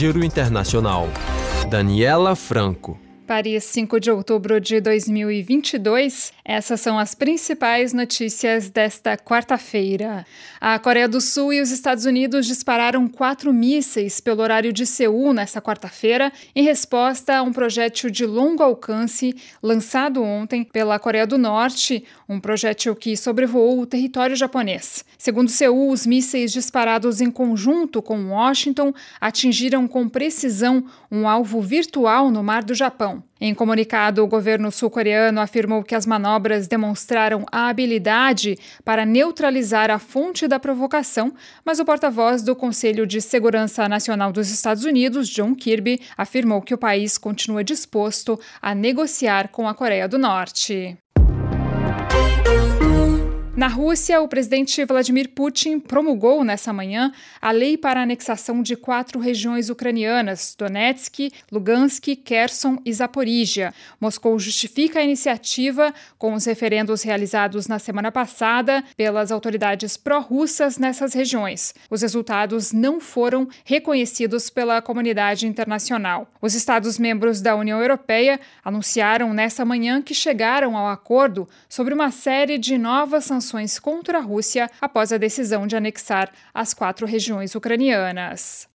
Giro Internacional. Daniela Franco. Paris, 5 de outubro de 2022. Essas são as principais notícias desta quarta-feira. A Coreia do Sul e os Estados Unidos dispararam quatro mísseis pelo horário de Seul nesta quarta-feira, em resposta a um projétil de longo alcance lançado ontem pela Coreia do Norte, um projétil que sobrevoou o território japonês. Segundo Seul, os mísseis disparados em conjunto com Washington atingiram com precisão um alvo virtual no mar do Japão. Em comunicado, o governo sul-coreano afirmou que as manobras demonstraram a habilidade para neutralizar a fonte da provocação, mas o porta-voz do Conselho de Segurança Nacional dos Estados Unidos, John Kirby, afirmou que o país continua disposto a negociar com a Coreia do Norte. Na Rússia, o presidente Vladimir Putin promulgou nessa manhã a lei para a anexação de quatro regiões ucranianas: Donetsk, Lugansk, Kherson e Zaporizhia. Moscou justifica a iniciativa com os referendos realizados na semana passada pelas autoridades pró-russas nessas regiões. Os resultados não foram reconhecidos pela comunidade internacional. Os Estados-membros da União Europeia anunciaram nessa manhã que chegaram ao acordo sobre uma série de novas sanções sanções contra a Rússia após a decisão de anexar as quatro regiões ucranianas.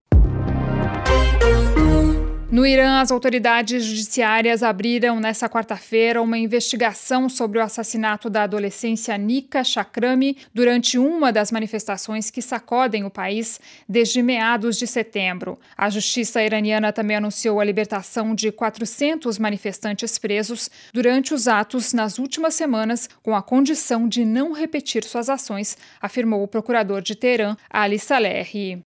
No Irã, as autoridades judiciárias abriram nesta quarta-feira uma investigação sobre o assassinato da adolescência Nika Chakrami durante uma das manifestações que sacodem o país desde meados de setembro. A justiça iraniana também anunciou a libertação de 400 manifestantes presos durante os atos nas últimas semanas, com a condição de não repetir suas ações, afirmou o procurador de Teherã, Ali Saleh.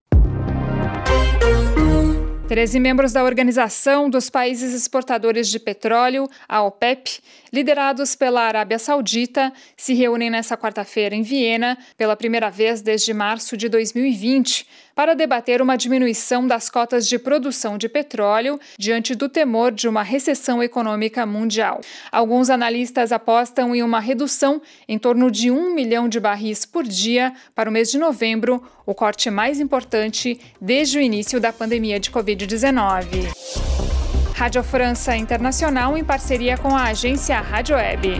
Treze membros da Organização dos Países Exportadores de Petróleo, a OPEP, liderados pela Arábia Saudita, se reúnem nesta quarta-feira em Viena, pela primeira vez desde março de 2020, para debater uma diminuição das cotas de produção de petróleo diante do temor de uma recessão econômica mundial. Alguns analistas apostam em uma redução em torno de um milhão de barris por dia para o mês de novembro, o corte mais importante desde o início da pandemia de Covid-19. Rádio França Internacional em parceria com a agência Rádio Web.